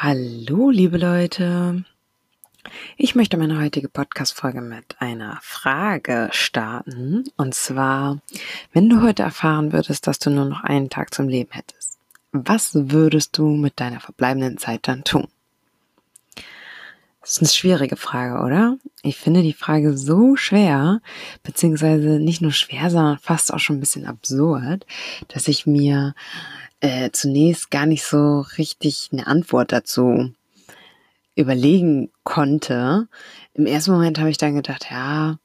Hallo, liebe Leute. Ich möchte meine heutige Podcast-Folge mit einer Frage starten. Und zwar, wenn du heute erfahren würdest, dass du nur noch einen Tag zum Leben hättest, was würdest du mit deiner verbleibenden Zeit dann tun? Das ist eine schwierige Frage, oder? Ich finde die Frage so schwer, beziehungsweise nicht nur schwer, sondern fast auch schon ein bisschen absurd, dass ich mir äh, zunächst gar nicht so richtig eine Antwort dazu überlegen konnte. Im ersten Moment habe ich dann gedacht, ja,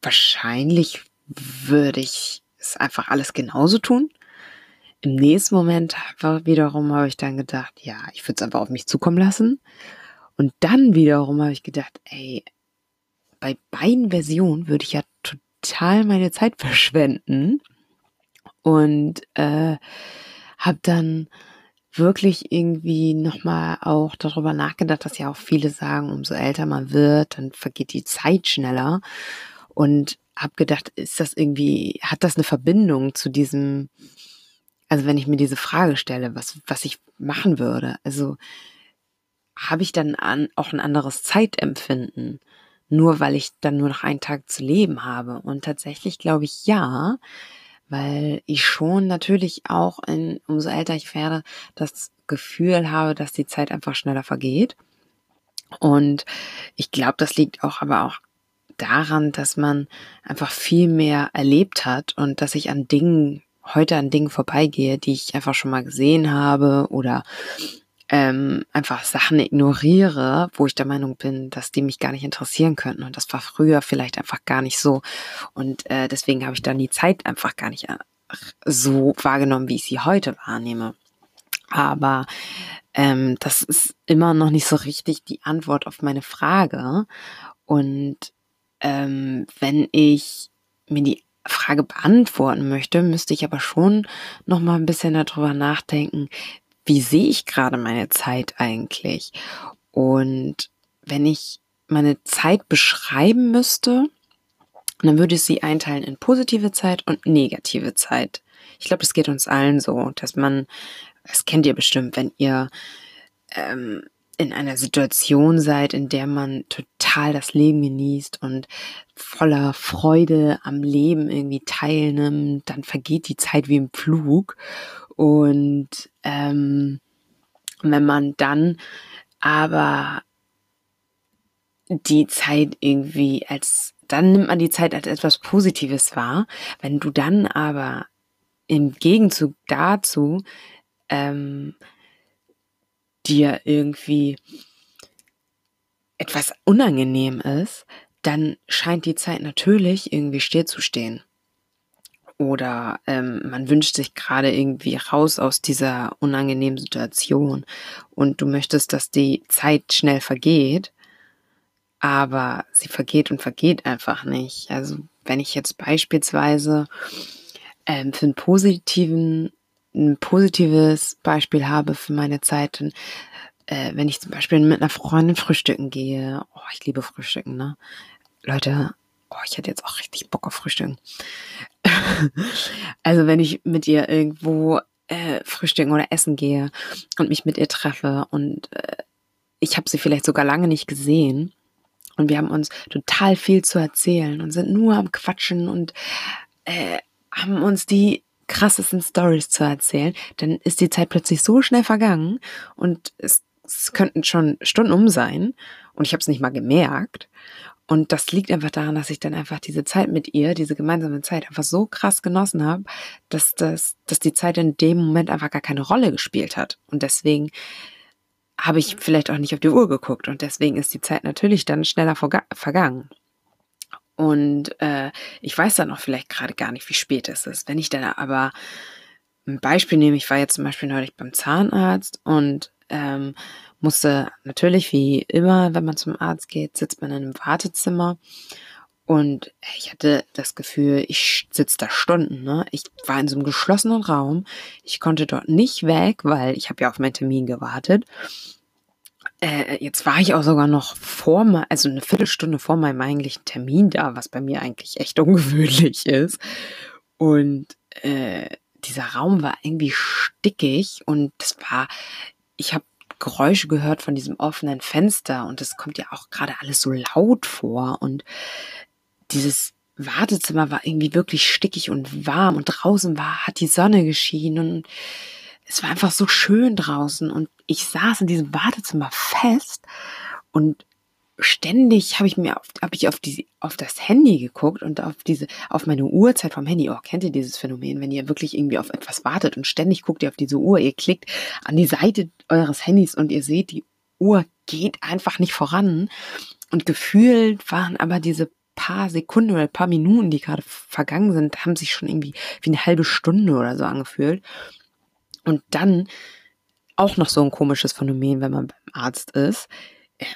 wahrscheinlich würde ich es einfach alles genauso tun. Im nächsten Moment wiederum habe ich dann gedacht, ja, ich würde es einfach auf mich zukommen lassen. Und dann wiederum habe ich gedacht, ey, bei beiden Versionen würde ich ja total meine Zeit verschwenden. Und äh, habe dann wirklich irgendwie nochmal auch darüber nachgedacht, dass ja auch viele sagen, umso älter man wird, dann vergeht die Zeit schneller. Und habe gedacht, ist das irgendwie, hat das eine Verbindung zu diesem, also wenn ich mir diese Frage stelle, was, was ich machen würde, also habe ich dann an, auch ein anderes Zeitempfinden, nur weil ich dann nur noch einen Tag zu leben habe. Und tatsächlich glaube ich ja, weil ich schon natürlich auch, in, umso älter ich werde, das Gefühl habe, dass die Zeit einfach schneller vergeht. Und ich glaube, das liegt auch aber auch daran, dass man einfach viel mehr erlebt hat und dass ich an Dingen, heute an Dingen vorbeigehe, die ich einfach schon mal gesehen habe oder ähm, einfach Sachen ignoriere, wo ich der Meinung bin, dass die mich gar nicht interessieren könnten. Und das war früher vielleicht einfach gar nicht so. Und äh, deswegen habe ich dann die Zeit einfach gar nicht äh, so wahrgenommen, wie ich sie heute wahrnehme. Aber ähm, das ist immer noch nicht so richtig die Antwort auf meine Frage. Und ähm, wenn ich mir die Frage beantworten möchte, müsste ich aber schon noch mal ein bisschen darüber nachdenken, wie sehe ich gerade meine Zeit eigentlich? Und wenn ich meine Zeit beschreiben müsste, dann würde ich sie einteilen in positive Zeit und negative Zeit. Ich glaube, das geht uns allen so, dass man, das kennt ihr bestimmt, wenn ihr ähm, in einer Situation seid, in der man total das Leben genießt und voller Freude am Leben irgendwie teilnimmt, dann vergeht die Zeit wie im Flug. Und ähm, wenn man dann aber die Zeit irgendwie als, dann nimmt man die Zeit als etwas Positives wahr. Wenn du dann aber im Gegenzug dazu ähm, dir irgendwie etwas unangenehm ist, dann scheint die Zeit natürlich irgendwie stillzustehen oder ähm, man wünscht sich gerade irgendwie raus aus dieser unangenehmen Situation und du möchtest, dass die Zeit schnell vergeht, aber sie vergeht und vergeht einfach nicht. Also wenn ich jetzt beispielsweise ähm, für einen positiven, ein positives Beispiel habe für meine Zeit, dann äh, wenn ich zum Beispiel mit einer Freundin frühstücken gehe, oh, ich liebe Frühstücken, ne? Leute, oh, ich hätte jetzt auch richtig Bock auf Frühstücken. also wenn ich mit ihr irgendwo äh, frühstücken oder essen gehe und mich mit ihr treffe und äh, ich habe sie vielleicht sogar lange nicht gesehen und wir haben uns total viel zu erzählen und sind nur am Quatschen und äh, haben uns die krassesten Stories zu erzählen, dann ist die Zeit plötzlich so schnell vergangen und es, es könnten schon Stunden um sein und ich habe es nicht mal gemerkt. Und das liegt einfach daran, dass ich dann einfach diese Zeit mit ihr, diese gemeinsame Zeit einfach so krass genossen habe, dass, das, dass die Zeit in dem Moment einfach gar keine Rolle gespielt hat. Und deswegen habe ich vielleicht auch nicht auf die Uhr geguckt und deswegen ist die Zeit natürlich dann schneller vergangen. Und äh, ich weiß dann auch vielleicht gerade gar nicht, wie spät es ist. Wenn ich dann aber ein Beispiel nehme, ich war jetzt zum Beispiel neulich beim Zahnarzt und ähm, musste natürlich wie immer, wenn man zum Arzt geht, sitzt man in einem Wartezimmer. Und ich hatte das Gefühl, ich sitze da Stunden. Ne? Ich war in so einem geschlossenen Raum. Ich konnte dort nicht weg, weil ich habe ja auf meinen Termin gewartet. Äh, jetzt war ich auch sogar noch vor, also eine Viertelstunde vor meinem eigentlichen Termin da, was bei mir eigentlich echt ungewöhnlich ist. Und äh, dieser Raum war irgendwie stickig und es war, ich habe Geräusche gehört von diesem offenen Fenster und es kommt ja auch gerade alles so laut vor und dieses Wartezimmer war irgendwie wirklich stickig und warm und draußen war, hat die Sonne geschienen und es war einfach so schön draußen und ich saß in diesem Wartezimmer fest und ständig habe ich mir auf, hab ich auf die auf das Handy geguckt und auf diese auf meine Uhrzeit vom Handy. Oh, kennt ihr dieses Phänomen, wenn ihr wirklich irgendwie auf etwas wartet und ständig guckt ihr auf diese Uhr, ihr klickt an die Seite eures Handys und ihr seht, die Uhr geht einfach nicht voran und gefühlt waren aber diese paar Sekunden oder paar Minuten, die gerade vergangen sind, haben sich schon irgendwie wie eine halbe Stunde oder so angefühlt. Und dann auch noch so ein komisches Phänomen, wenn man beim Arzt ist.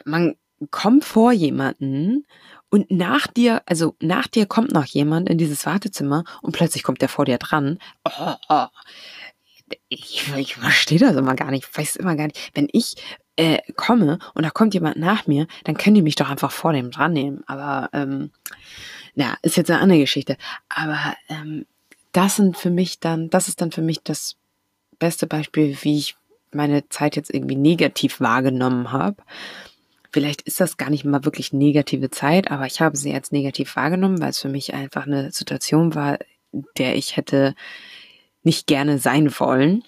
Man kommt vor jemanden und nach dir, also nach dir kommt noch jemand in dieses Wartezimmer und plötzlich kommt der vor dir dran. Oh, oh. Ich, ich verstehe das immer gar nicht, ich weiß immer gar nicht. Wenn ich äh, komme und da kommt jemand nach mir, dann können die mich doch einfach vor dem dran nehmen. Aber ähm, ja, ist jetzt eine andere Geschichte. Aber ähm, das sind für mich dann, das ist dann für mich das beste Beispiel, wie ich meine Zeit jetzt irgendwie negativ wahrgenommen habe. Vielleicht ist das gar nicht mal wirklich negative Zeit, aber ich habe sie als negativ wahrgenommen, weil es für mich einfach eine Situation war, der ich hätte nicht gerne sein wollen.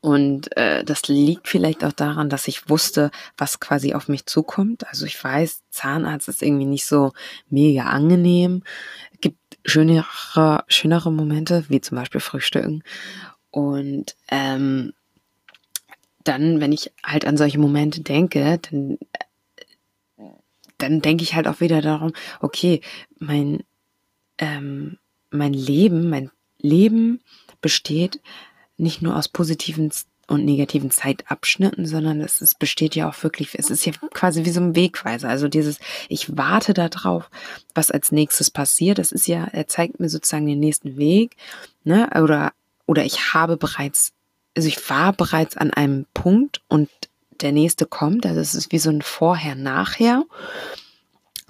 Und äh, das liegt vielleicht auch daran, dass ich wusste, was quasi auf mich zukommt. Also ich weiß, Zahnarzt ist irgendwie nicht so mega angenehm. Es gibt schönere, schönere Momente, wie zum Beispiel Frühstücken. Und ähm, dann, wenn ich halt an solche Momente denke, dann, dann denke ich halt auch wieder darum, okay, mein, ähm, mein Leben, mein Leben besteht nicht nur aus positiven und negativen Zeitabschnitten, sondern es, es besteht ja auch wirklich, es ist ja quasi wie so ein Wegweiser. Also dieses, ich warte da drauf, was als nächstes passiert. Das ist ja, er zeigt mir sozusagen den nächsten Weg, ne? Oder, oder ich habe bereits, also ich war bereits an einem Punkt und der nächste kommt. Also es ist wie so ein Vorher-Nachher.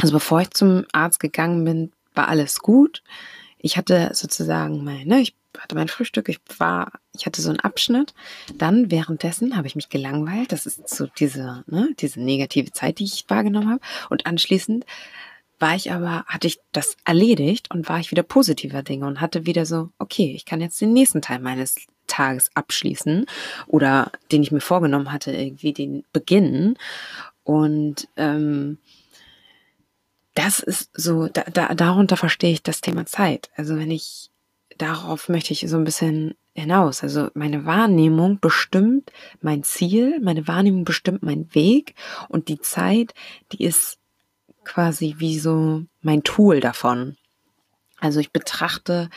Also bevor ich zum Arzt gegangen bin, war alles gut. Ich hatte sozusagen meine, ne, ich hatte mein Frühstück, ich war, ich hatte so einen Abschnitt. Dann währenddessen habe ich mich gelangweilt. Das ist so diese, ne, diese negative Zeit, die ich wahrgenommen habe. Und anschließend war ich aber, hatte ich das erledigt und war ich wieder positiver Dinge und hatte wieder so, okay, ich kann jetzt den nächsten Teil meines Tages abschließen oder den ich mir vorgenommen hatte, irgendwie den beginnen. Und ähm, das ist so, da, da, darunter verstehe ich das Thema Zeit. Also wenn ich darauf möchte ich so ein bisschen hinaus. Also meine Wahrnehmung bestimmt mein Ziel, meine Wahrnehmung bestimmt meinen Weg und die Zeit, die ist quasi wie so mein Tool davon. Also ich betrachte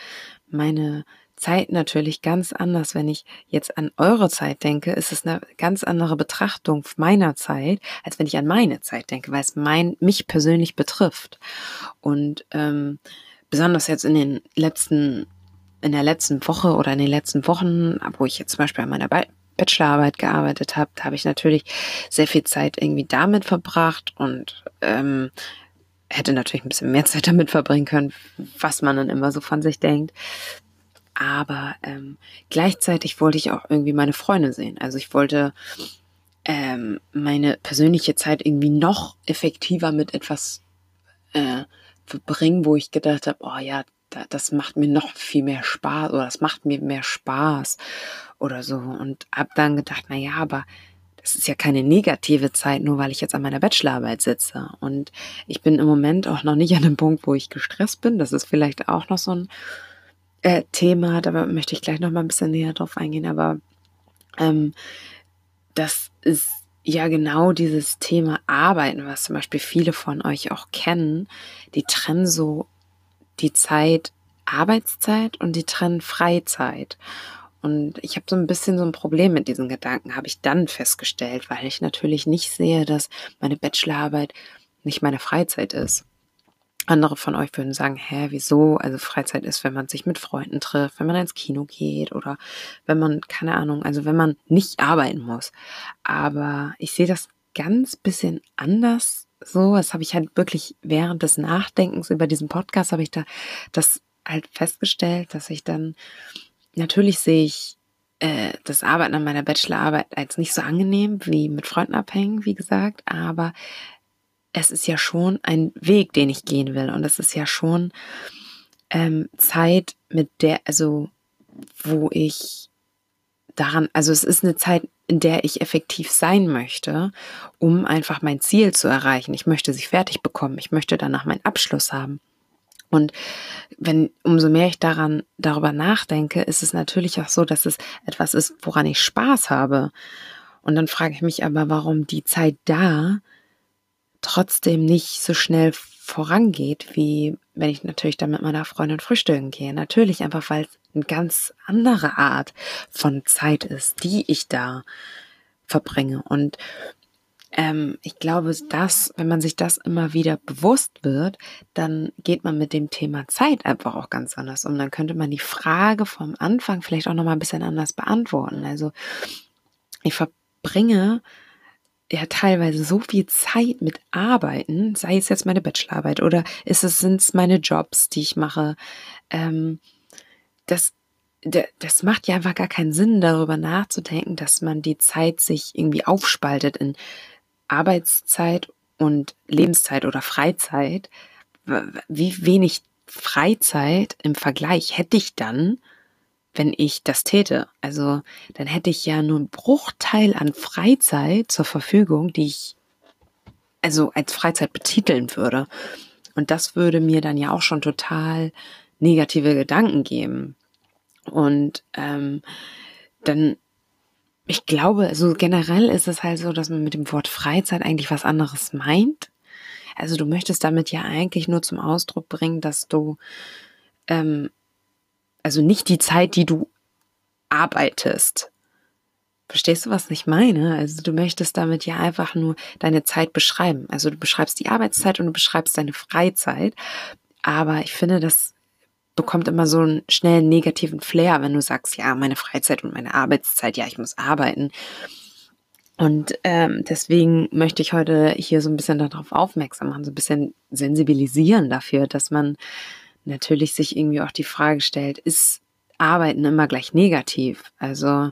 meine Zeit natürlich ganz anders. Wenn ich jetzt an eure Zeit denke, ist es eine ganz andere Betrachtung meiner Zeit, als wenn ich an meine Zeit denke, weil es mein, mich persönlich betrifft. Und ähm, besonders jetzt in den letzten in der letzten Woche oder in den letzten Wochen, wo ich jetzt zum Beispiel an meiner Bachelorarbeit gearbeitet habe, habe ich natürlich sehr viel Zeit irgendwie damit verbracht und ähm, hätte natürlich ein bisschen mehr Zeit damit verbringen können, was man dann immer so von sich denkt. Aber ähm, gleichzeitig wollte ich auch irgendwie meine Freunde sehen. Also ich wollte ähm, meine persönliche Zeit irgendwie noch effektiver mit etwas äh, verbringen, wo ich gedacht habe, oh ja, das macht mir noch viel mehr Spaß oder das macht mir mehr Spaß oder so. Und hab dann gedacht, na ja, aber das ist ja keine negative Zeit, nur weil ich jetzt an meiner Bachelorarbeit sitze. Und ich bin im Moment auch noch nicht an dem Punkt, wo ich gestresst bin. Das ist vielleicht auch noch so ein äh, Thema, da möchte ich gleich noch mal ein bisschen näher drauf eingehen. Aber ähm, das ist ja genau dieses Thema Arbeiten, was zum Beispiel viele von euch auch kennen. Die trennen so die Zeit Arbeitszeit und die trennen Freizeit. Und ich habe so ein bisschen so ein Problem mit diesen Gedanken, habe ich dann festgestellt, weil ich natürlich nicht sehe, dass meine Bachelorarbeit nicht meine Freizeit ist. Andere von euch würden sagen, hä, wieso? Also Freizeit ist, wenn man sich mit Freunden trifft, wenn man ins Kino geht oder wenn man, keine Ahnung, also wenn man nicht arbeiten muss. Aber ich sehe das ganz bisschen anders so, das habe ich halt wirklich während des Nachdenkens über diesen Podcast, habe ich da das halt festgestellt, dass ich dann, natürlich sehe ich äh, das Arbeiten an meiner Bachelorarbeit als nicht so angenehm wie mit Freunden abhängen, wie gesagt, aber es ist ja schon ein Weg, den ich gehen will. Und es ist ja schon ähm, Zeit, mit der, also wo ich daran, also es ist eine Zeit, in der ich effektiv sein möchte, um einfach mein Ziel zu erreichen. Ich möchte sie fertig bekommen. Ich möchte danach meinen Abschluss haben. Und wenn, umso mehr ich daran, darüber nachdenke, ist es natürlich auch so, dass es etwas ist, woran ich Spaß habe. Und dann frage ich mich aber, warum die Zeit da trotzdem nicht so schnell vorangeht, wie wenn ich natürlich dann mit meiner Freundin frühstücken gehe. Natürlich einfach, weil es eine ganz andere Art von Zeit ist, die ich da verbringe. Und ähm, ich glaube, dass, wenn man sich das immer wieder bewusst wird, dann geht man mit dem Thema Zeit einfach auch ganz anders um. Dann könnte man die Frage vom Anfang vielleicht auch nochmal ein bisschen anders beantworten. Also ich verbringe ja teilweise so viel Zeit mit Arbeiten, sei es jetzt meine Bachelorarbeit oder ist es, sind es meine Jobs, die ich mache. Ähm, das, das macht ja einfach gar keinen Sinn, darüber nachzudenken, dass man die Zeit sich irgendwie aufspaltet in Arbeitszeit und Lebenszeit oder Freizeit, wie wenig Freizeit im Vergleich hätte ich dann, wenn ich das täte? Also dann hätte ich ja nur einen Bruchteil an Freizeit zur Verfügung, die ich also als Freizeit betiteln würde. Und das würde mir dann ja auch schon total negative Gedanken geben. Und ähm, dann ich glaube, also generell ist es halt so, dass man mit dem Wort Freizeit eigentlich was anderes meint. Also du möchtest damit ja eigentlich nur zum Ausdruck bringen, dass du, ähm, also nicht die Zeit, die du arbeitest. Verstehst du, was ich meine? Also du möchtest damit ja einfach nur deine Zeit beschreiben. Also du beschreibst die Arbeitszeit und du beschreibst deine Freizeit. Aber ich finde, das bekommt immer so einen schnellen negativen Flair, wenn du sagst, ja, meine Freizeit und meine Arbeitszeit, ja, ich muss arbeiten. Und ähm, deswegen möchte ich heute hier so ein bisschen darauf aufmerksam machen, so ein bisschen sensibilisieren dafür, dass man natürlich sich irgendwie auch die Frage stellt, ist Arbeiten immer gleich negativ? Also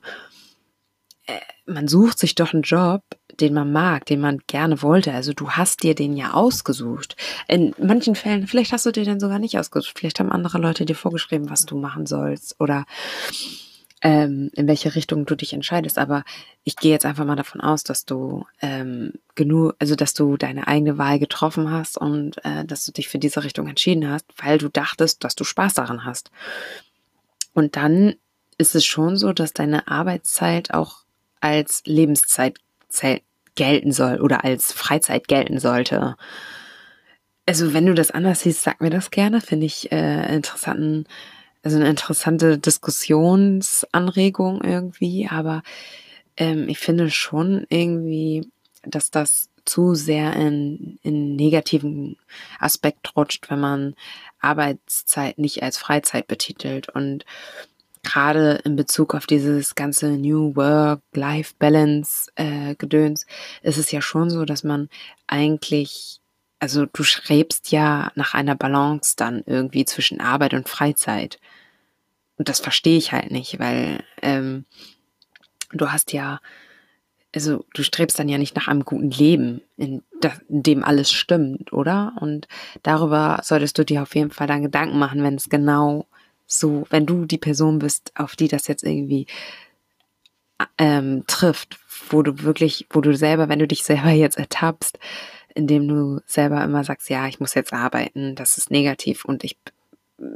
äh, man sucht sich doch einen Job, den man mag, den man gerne wollte. Also du hast dir den ja ausgesucht. In manchen Fällen, vielleicht hast du dir den sogar nicht ausgesucht. Vielleicht haben andere Leute dir vorgeschrieben, was du machen sollst oder ähm, in welche Richtung du dich entscheidest. Aber ich gehe jetzt einfach mal davon aus, dass du ähm, genug, also dass du deine eigene Wahl getroffen hast und äh, dass du dich für diese Richtung entschieden hast, weil du dachtest, dass du Spaß daran hast. Und dann ist es schon so, dass deine Arbeitszeit auch als Lebenszeit gelten soll oder als Freizeit gelten sollte. Also wenn du das anders siehst, sag mir das gerne. Finde ich äh, interessanten, also eine interessante Diskussionsanregung irgendwie. Aber ähm, ich finde schon irgendwie, dass das zu sehr in, in negativen Aspekt rutscht, wenn man Arbeitszeit nicht als Freizeit betitelt und gerade in Bezug auf dieses ganze New Work-Life-Balance-Gedöns äh, ist es ja schon so, dass man eigentlich, also du schrebst ja nach einer Balance dann irgendwie zwischen Arbeit und Freizeit. Und das verstehe ich halt nicht, weil ähm, du hast ja, also du strebst dann ja nicht nach einem guten Leben, in, dem alles stimmt, oder? Und darüber solltest du dir auf jeden Fall dann Gedanken machen, wenn es genau so, wenn du die Person bist, auf die das jetzt irgendwie ähm, trifft, wo du wirklich, wo du selber, wenn du dich selber jetzt ertappst, indem du selber immer sagst, ja, ich muss jetzt arbeiten, das ist negativ und ich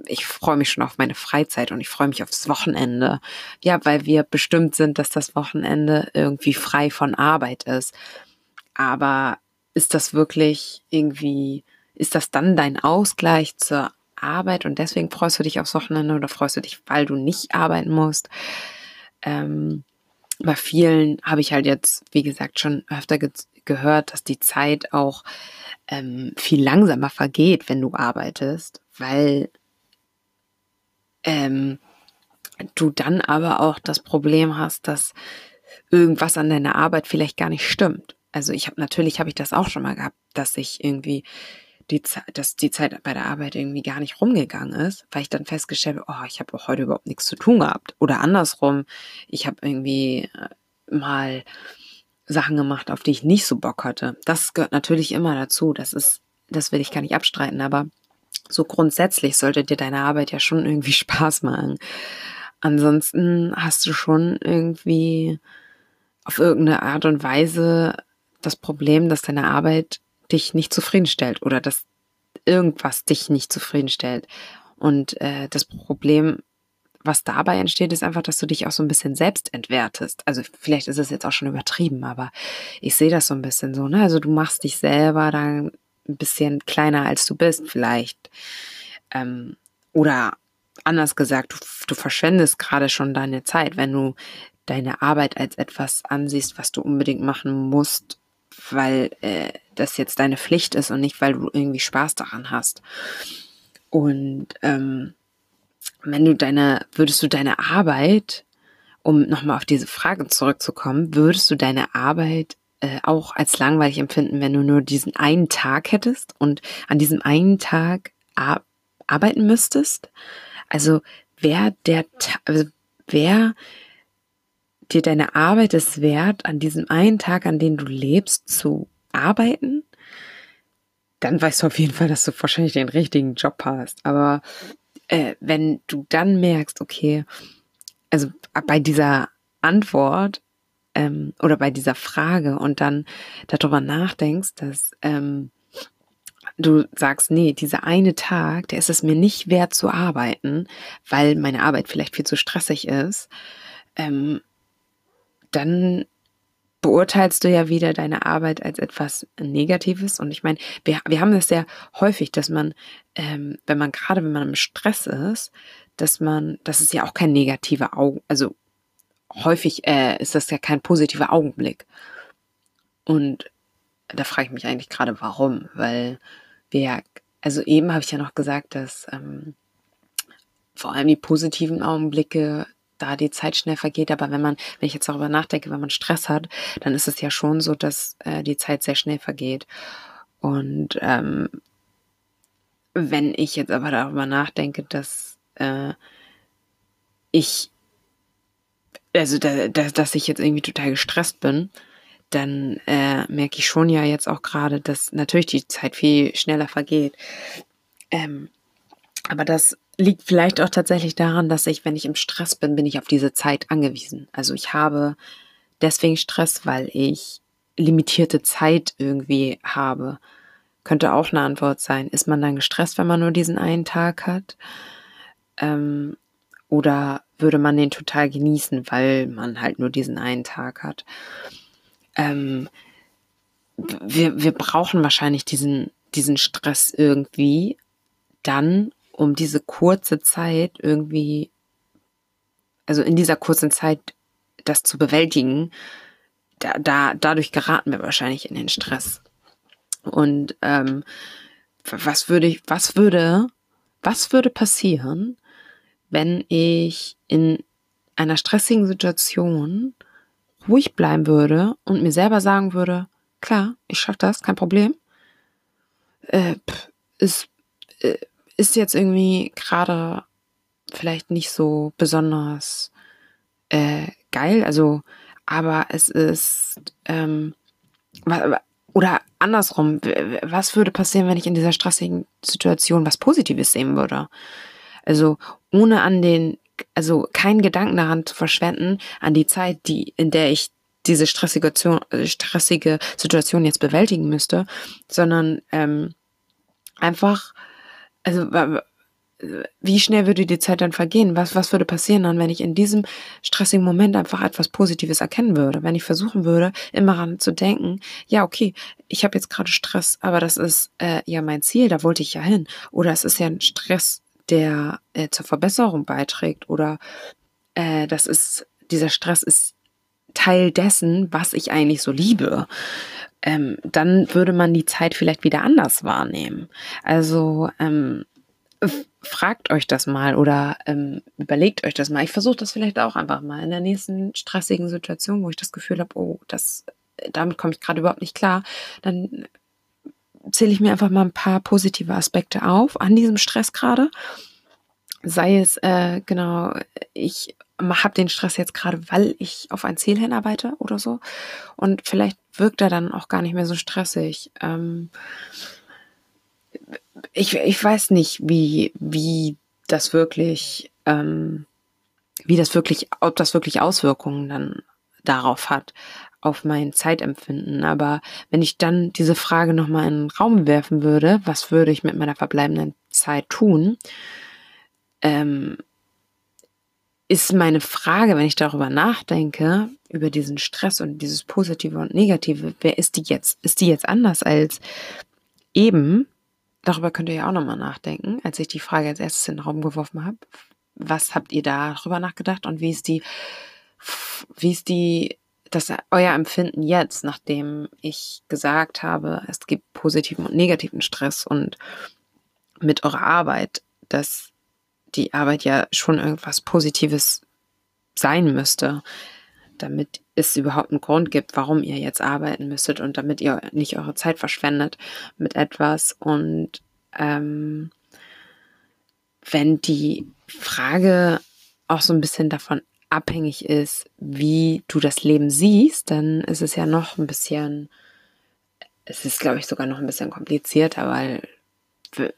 ich freue mich schon auf meine Freizeit und ich freue mich aufs Wochenende. Ja, weil wir bestimmt sind, dass das Wochenende irgendwie frei von Arbeit ist. Aber ist das wirklich irgendwie, ist das dann dein Ausgleich zur Arbeit und deswegen freust du dich aufs Wochenende oder freust du dich, weil du nicht arbeiten musst. Ähm, bei vielen habe ich halt jetzt, wie gesagt, schon öfter ge gehört, dass die Zeit auch ähm, viel langsamer vergeht, wenn du arbeitest, weil ähm, du dann aber auch das Problem hast, dass irgendwas an deiner Arbeit vielleicht gar nicht stimmt. Also ich habe natürlich habe ich das auch schon mal gehabt, dass ich irgendwie die, dass die Zeit bei der Arbeit irgendwie gar nicht rumgegangen ist, weil ich dann festgestellt habe, oh, ich habe heute überhaupt nichts zu tun gehabt. Oder andersrum, ich habe irgendwie äh, mal Sachen gemacht, auf die ich nicht so Bock hatte. Das gehört natürlich immer dazu. Das ist, das will ich gar nicht abstreiten, aber so grundsätzlich sollte dir deine Arbeit ja schon irgendwie Spaß machen. Ansonsten hast du schon irgendwie auf irgendeine Art und Weise das Problem, dass deine Arbeit dich nicht zufriedenstellt oder dass irgendwas dich nicht zufriedenstellt. Und äh, das Problem, was dabei entsteht, ist einfach, dass du dich auch so ein bisschen selbst entwertest. Also vielleicht ist es jetzt auch schon übertrieben, aber ich sehe das so ein bisschen so. Ne? Also du machst dich selber dann ein bisschen kleiner, als du bist, vielleicht. Ähm, oder anders gesagt, du, du verschwendest gerade schon deine Zeit, wenn du deine Arbeit als etwas ansiehst, was du unbedingt machen musst, weil äh, das jetzt deine Pflicht ist und nicht, weil du irgendwie Spaß daran hast. Und ähm, wenn du deine, würdest du deine Arbeit, um nochmal auf diese Frage zurückzukommen, würdest du deine Arbeit äh, auch als langweilig empfinden, wenn du nur diesen einen Tag hättest und an diesem einen Tag ar arbeiten müsstest? Also wer der, also wer dir deine Arbeit es wert, an diesem einen Tag, an dem du lebst, zu arbeiten, dann weißt du auf jeden Fall, dass du wahrscheinlich den richtigen Job hast. Aber äh, wenn du dann merkst, okay, also bei dieser Antwort ähm, oder bei dieser Frage und dann darüber nachdenkst, dass ähm, du sagst, nee, dieser eine Tag, der ist es mir nicht wert zu arbeiten, weil meine Arbeit vielleicht viel zu stressig ist, ähm, dann beurteilst du ja wieder deine Arbeit als etwas Negatives. Und ich meine, wir, wir haben das sehr häufig, dass man, ähm, wenn man gerade, wenn man im Stress ist, dass man, das ist ja auch kein negativer Augen, also häufig äh, ist das ja kein positiver Augenblick. Und da frage ich mich eigentlich gerade, warum, weil wir ja, also eben habe ich ja noch gesagt, dass ähm, vor allem die positiven Augenblicke da die Zeit schnell vergeht. Aber wenn man, wenn ich jetzt darüber nachdenke, wenn man Stress hat, dann ist es ja schon so, dass äh, die Zeit sehr schnell vergeht. Und ähm, wenn ich jetzt aber darüber nachdenke, dass äh, ich, also da, da, dass ich jetzt irgendwie total gestresst bin, dann äh, merke ich schon ja jetzt auch gerade, dass natürlich die Zeit viel schneller vergeht. Ähm, aber das liegt vielleicht auch tatsächlich daran, dass ich, wenn ich im Stress bin, bin ich auf diese Zeit angewiesen. Also ich habe deswegen Stress, weil ich limitierte Zeit irgendwie habe. Könnte auch eine Antwort sein. Ist man dann gestresst, wenn man nur diesen einen Tag hat? Ähm, oder würde man den total genießen, weil man halt nur diesen einen Tag hat? Ähm, wir, wir brauchen wahrscheinlich diesen, diesen Stress irgendwie dann, um diese kurze Zeit irgendwie, also in dieser kurzen Zeit das zu bewältigen, da, da, dadurch geraten wir wahrscheinlich in den Stress. Und ähm, was würde ich, was würde, was würde passieren, wenn ich in einer stressigen Situation ruhig bleiben würde und mir selber sagen würde, klar, ich schaffe das, kein Problem. Äh, ist, äh, ist jetzt irgendwie gerade vielleicht nicht so besonders äh, geil, also, aber es ist, ähm, oder andersrum, was würde passieren, wenn ich in dieser stressigen Situation was Positives sehen würde? Also, ohne an den, also keinen Gedanken daran zu verschwenden, an die Zeit, die, in der ich diese stressige, stressige Situation jetzt bewältigen müsste, sondern ähm, einfach also wie schnell würde die Zeit dann vergehen? Was, was würde passieren dann, wenn ich in diesem stressigen Moment einfach etwas Positives erkennen würde? Wenn ich versuchen würde, immer daran zu denken, ja, okay, ich habe jetzt gerade Stress, aber das ist äh, ja mein Ziel, da wollte ich ja hin. Oder es ist ja ein Stress, der äh, zur Verbesserung beiträgt. Oder äh, das ist, dieser Stress ist Teil dessen, was ich eigentlich so liebe ähm, dann würde man die Zeit vielleicht wieder anders wahrnehmen. Also ähm, fragt euch das mal oder ähm, überlegt euch das mal. Ich versuche das vielleicht auch einfach mal in der nächsten stressigen Situation, wo ich das Gefühl habe, oh, das, damit komme ich gerade überhaupt nicht klar. Dann zähle ich mir einfach mal ein paar positive Aspekte auf an diesem Stress gerade. Sei es, äh, genau, ich habe den Stress jetzt gerade, weil ich auf ein Ziel hinarbeite oder so. Und vielleicht wirkt er dann auch gar nicht mehr so stressig. Ähm, ich, ich weiß nicht, wie, wie das wirklich, ähm, wie das wirklich, ob das wirklich Auswirkungen dann darauf hat, auf mein Zeitempfinden. Aber wenn ich dann diese Frage nochmal in den Raum werfen würde, was würde ich mit meiner verbleibenden Zeit tun, ähm, ist meine Frage, wenn ich darüber nachdenke, über diesen Stress und dieses Positive und Negative, wer ist die jetzt? Ist die jetzt anders als eben? Darüber könnt ihr ja auch nochmal nachdenken, als ich die Frage als erstes in den Raum geworfen habe. Was habt ihr darüber nachgedacht und wie ist die, wie ist die, das euer Empfinden jetzt, nachdem ich gesagt habe, es gibt positiven und negativen Stress und mit eurer Arbeit, dass die Arbeit ja schon irgendwas Positives sein müsste, damit es überhaupt einen Grund gibt, warum ihr jetzt arbeiten müsstet und damit ihr nicht eure Zeit verschwendet mit etwas. Und ähm, wenn die Frage auch so ein bisschen davon abhängig ist, wie du das Leben siehst, dann ist es ja noch ein bisschen, es ist, glaube ich, sogar noch ein bisschen komplizierter, weil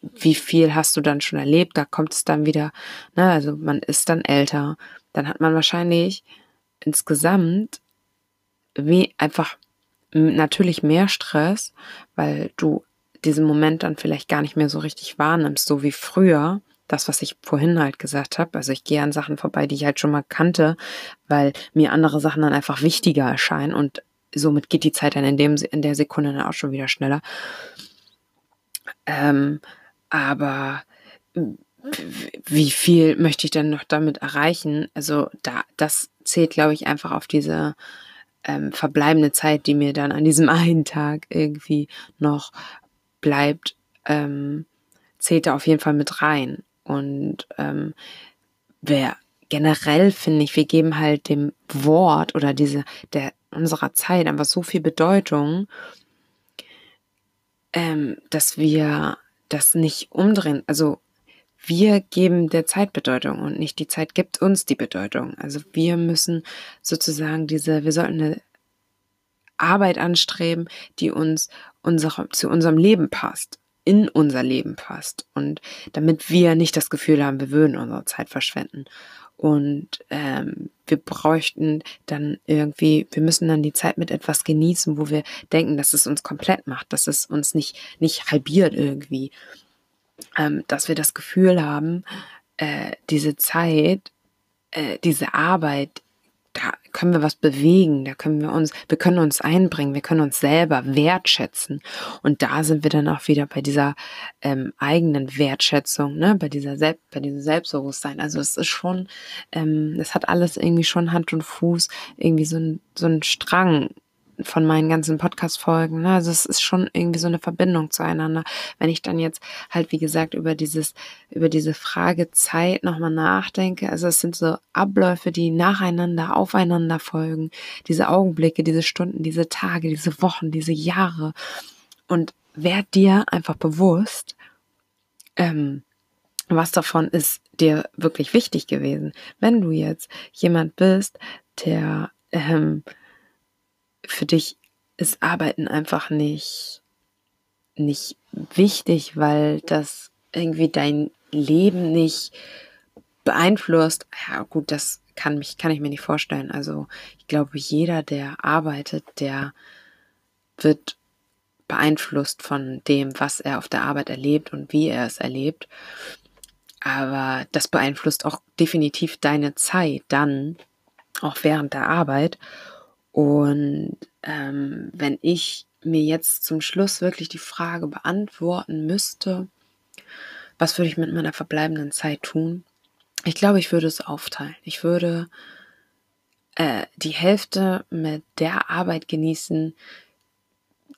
wie viel hast du dann schon erlebt? Da kommt es dann wieder, ne, also man ist dann älter, dann hat man wahrscheinlich insgesamt wie einfach natürlich mehr Stress, weil du diesen Moment dann vielleicht gar nicht mehr so richtig wahrnimmst, so wie früher. Das, was ich vorhin halt gesagt habe. Also ich gehe an Sachen vorbei, die ich halt schon mal kannte, weil mir andere Sachen dann einfach wichtiger erscheinen und somit geht die Zeit dann in, dem, in der Sekunde dann auch schon wieder schneller. Ähm, aber wie viel möchte ich denn noch damit erreichen? Also da, das zählt, glaube ich, einfach auf diese ähm, verbleibende Zeit, die mir dann an diesem einen Tag irgendwie noch bleibt, ähm, zählt da auf jeden Fall mit rein. Und ähm, wer generell finde ich, wir geben halt dem Wort oder diese der unserer Zeit einfach so viel Bedeutung ähm, dass wir das nicht umdrehen. Also wir geben der Zeit Bedeutung und nicht die Zeit gibt uns die Bedeutung. Also wir müssen sozusagen diese, wir sollten eine Arbeit anstreben, die uns unsere, zu unserem Leben passt, in unser Leben passt und damit wir nicht das Gefühl haben, wir würden unsere Zeit verschwenden. Und ähm, wir bräuchten dann irgendwie, wir müssen dann die Zeit mit etwas genießen, wo wir denken, dass es uns komplett macht, dass es uns nicht, nicht halbiert irgendwie. Ähm, dass wir das Gefühl haben, äh, diese Zeit, äh, diese Arbeit da können wir was bewegen, da können wir uns, wir können uns einbringen, wir können uns selber wertschätzen. Und da sind wir dann auch wieder bei dieser ähm, eigenen Wertschätzung, ne, bei dieser Selbst, bei diesem Selbstbewusstsein. Also es ist schon, ähm, hat alles irgendwie schon Hand und Fuß, irgendwie so ein, so ein Strang, von meinen ganzen Podcast-Folgen. Ne? Also es ist schon irgendwie so eine Verbindung zueinander. Wenn ich dann jetzt halt, wie gesagt, über dieses, über diese Frage Zeit nochmal nachdenke, also es sind so Abläufe, die nacheinander, aufeinander folgen. Diese Augenblicke, diese Stunden, diese Tage, diese Wochen, diese Jahre. Und werd dir einfach bewusst, ähm, was davon ist dir wirklich wichtig gewesen. Wenn du jetzt jemand bist, der ähm, für dich ist Arbeiten einfach nicht, nicht wichtig, weil das irgendwie dein Leben nicht beeinflusst. Ja, gut, das kann mich, kann ich mir nicht vorstellen. Also, ich glaube, jeder, der arbeitet, der wird beeinflusst von dem, was er auf der Arbeit erlebt und wie er es erlebt. Aber das beeinflusst auch definitiv deine Zeit dann, auch während der Arbeit. Und ähm, wenn ich mir jetzt zum Schluss wirklich die Frage beantworten müsste, was würde ich mit meiner verbleibenden Zeit tun? Ich glaube, ich würde es aufteilen. Ich würde äh, die Hälfte mit der Arbeit genießen,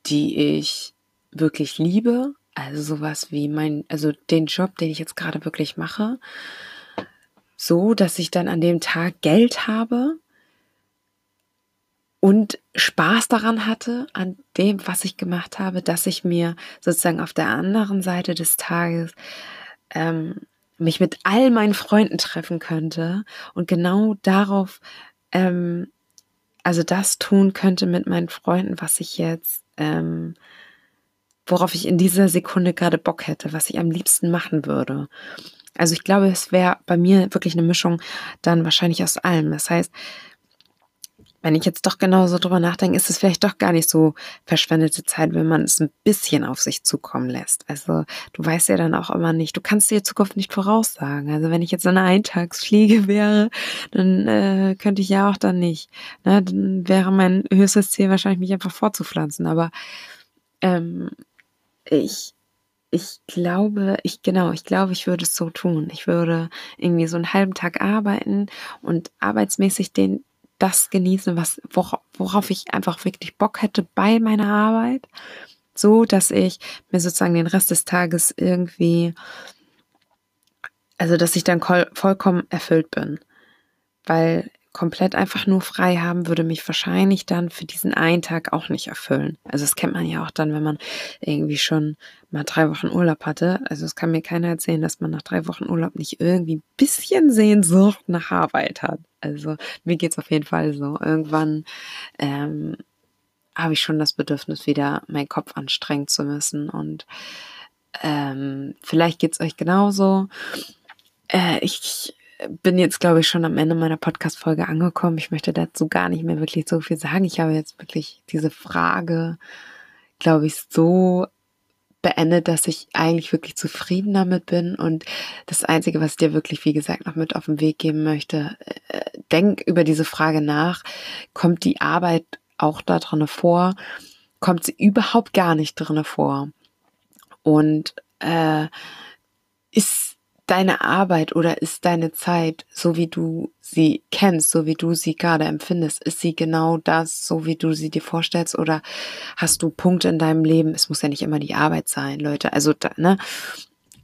die ich wirklich liebe. Also sowas wie mein, also den Job, den ich jetzt gerade wirklich mache. So, dass ich dann an dem Tag Geld habe, und Spaß daran hatte, an dem, was ich gemacht habe, dass ich mir sozusagen auf der anderen Seite des Tages ähm, mich mit all meinen Freunden treffen könnte und genau darauf, ähm, also das tun könnte mit meinen Freunden, was ich jetzt, ähm, worauf ich in dieser Sekunde gerade Bock hätte, was ich am liebsten machen würde. Also ich glaube, es wäre bei mir wirklich eine Mischung dann wahrscheinlich aus allem. Das heißt, wenn ich jetzt doch genauso drüber nachdenke, ist es vielleicht doch gar nicht so verschwendete Zeit, wenn man es ein bisschen auf sich zukommen lässt. Also du weißt ja dann auch immer nicht, du kannst die Zukunft nicht voraussagen. Also wenn ich jetzt eine Eintagsfliege wäre, dann äh, könnte ich ja auch dann nicht. Ne? Dann wäre mein höchstes Ziel wahrscheinlich, mich einfach fortzupflanzen. Aber ähm, ich ich glaube, ich genau, ich glaube, ich würde es so tun. Ich würde irgendwie so einen halben Tag arbeiten und arbeitsmäßig den das genießen, was, worauf ich einfach wirklich Bock hätte bei meiner Arbeit, so dass ich mir sozusagen den Rest des Tages irgendwie, also dass ich dann vollkommen erfüllt bin. Weil komplett einfach nur frei haben würde mich wahrscheinlich dann für diesen einen Tag auch nicht erfüllen. Also das kennt man ja auch dann, wenn man irgendwie schon mal drei Wochen Urlaub hatte. Also es kann mir keiner erzählen, dass man nach drei Wochen Urlaub nicht irgendwie ein bisschen Sehnsucht nach Arbeit hat. Also mir geht's auf jeden Fall so. Irgendwann ähm, habe ich schon das Bedürfnis, wieder meinen Kopf anstrengen zu müssen. Und ähm, vielleicht geht's euch genauso. Äh, ich bin jetzt, glaube ich, schon am Ende meiner Podcast-Folge angekommen. Ich möchte dazu gar nicht mehr wirklich so viel sagen. Ich habe jetzt wirklich diese Frage, glaube ich, so beendet, dass ich eigentlich wirklich zufrieden damit bin. Und das Einzige, was ich dir wirklich, wie gesagt, noch mit auf den Weg geben möchte, äh, denk über diese Frage nach. Kommt die Arbeit auch da drinne vor? Kommt sie überhaupt gar nicht drinne vor? Und äh, ist deine Arbeit oder ist deine Zeit, so wie du sie kennst, so wie du sie gerade empfindest, ist sie genau das, so wie du sie dir vorstellst? Oder hast du Punkte in deinem Leben, es muss ja nicht immer die Arbeit sein, Leute, also, ne,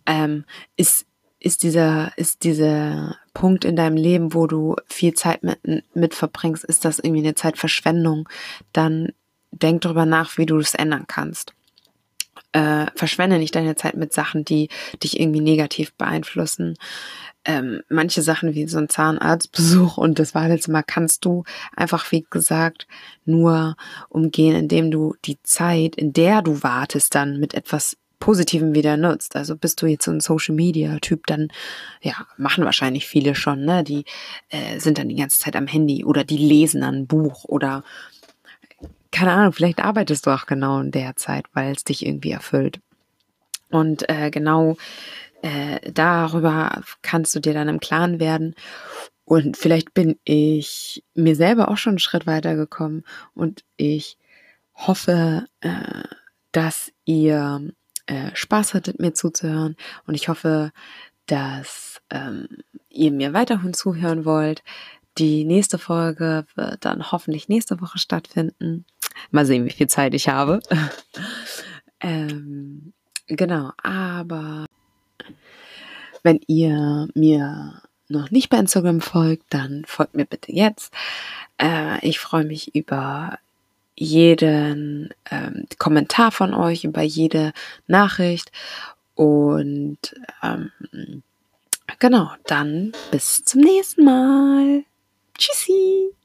ähm, ist, ist dieser, ist dieser Punkt in deinem Leben, wo du viel Zeit mit, mit verbringst, ist das irgendwie eine Zeitverschwendung, dann denk drüber nach, wie du es ändern kannst äh, verschwende nicht deine Zeit mit Sachen, die dich irgendwie negativ beeinflussen. Ähm, manche Sachen wie so ein Zahnarztbesuch und das Badezimmer kannst du einfach, wie gesagt, nur umgehen, indem du die Zeit, in der du wartest, dann mit etwas Positivem wieder nutzt. Also bist du jetzt so ein Social Media Typ, dann ja, machen wahrscheinlich viele schon, ne? Die äh, sind dann die ganze Zeit am Handy oder die lesen ein Buch oder keine Ahnung, vielleicht arbeitest du auch genau in der Zeit, weil es dich irgendwie erfüllt. Und äh, genau äh, darüber kannst du dir dann im Klaren werden. Und vielleicht bin ich mir selber auch schon einen Schritt weiter gekommen und ich hoffe, äh, dass ihr äh, Spaß hattet, mir zuzuhören. Und ich hoffe, dass ähm, ihr mir weiterhin zuhören wollt. Die nächste Folge wird dann hoffentlich nächste Woche stattfinden. Mal sehen, wie viel Zeit ich habe. ähm, genau, aber wenn ihr mir noch nicht bei Instagram folgt, dann folgt mir bitte jetzt. Äh, ich freue mich über jeden ähm, Kommentar von euch, über jede Nachricht. Und ähm, genau, dann bis zum nächsten Mal. Tschüssi.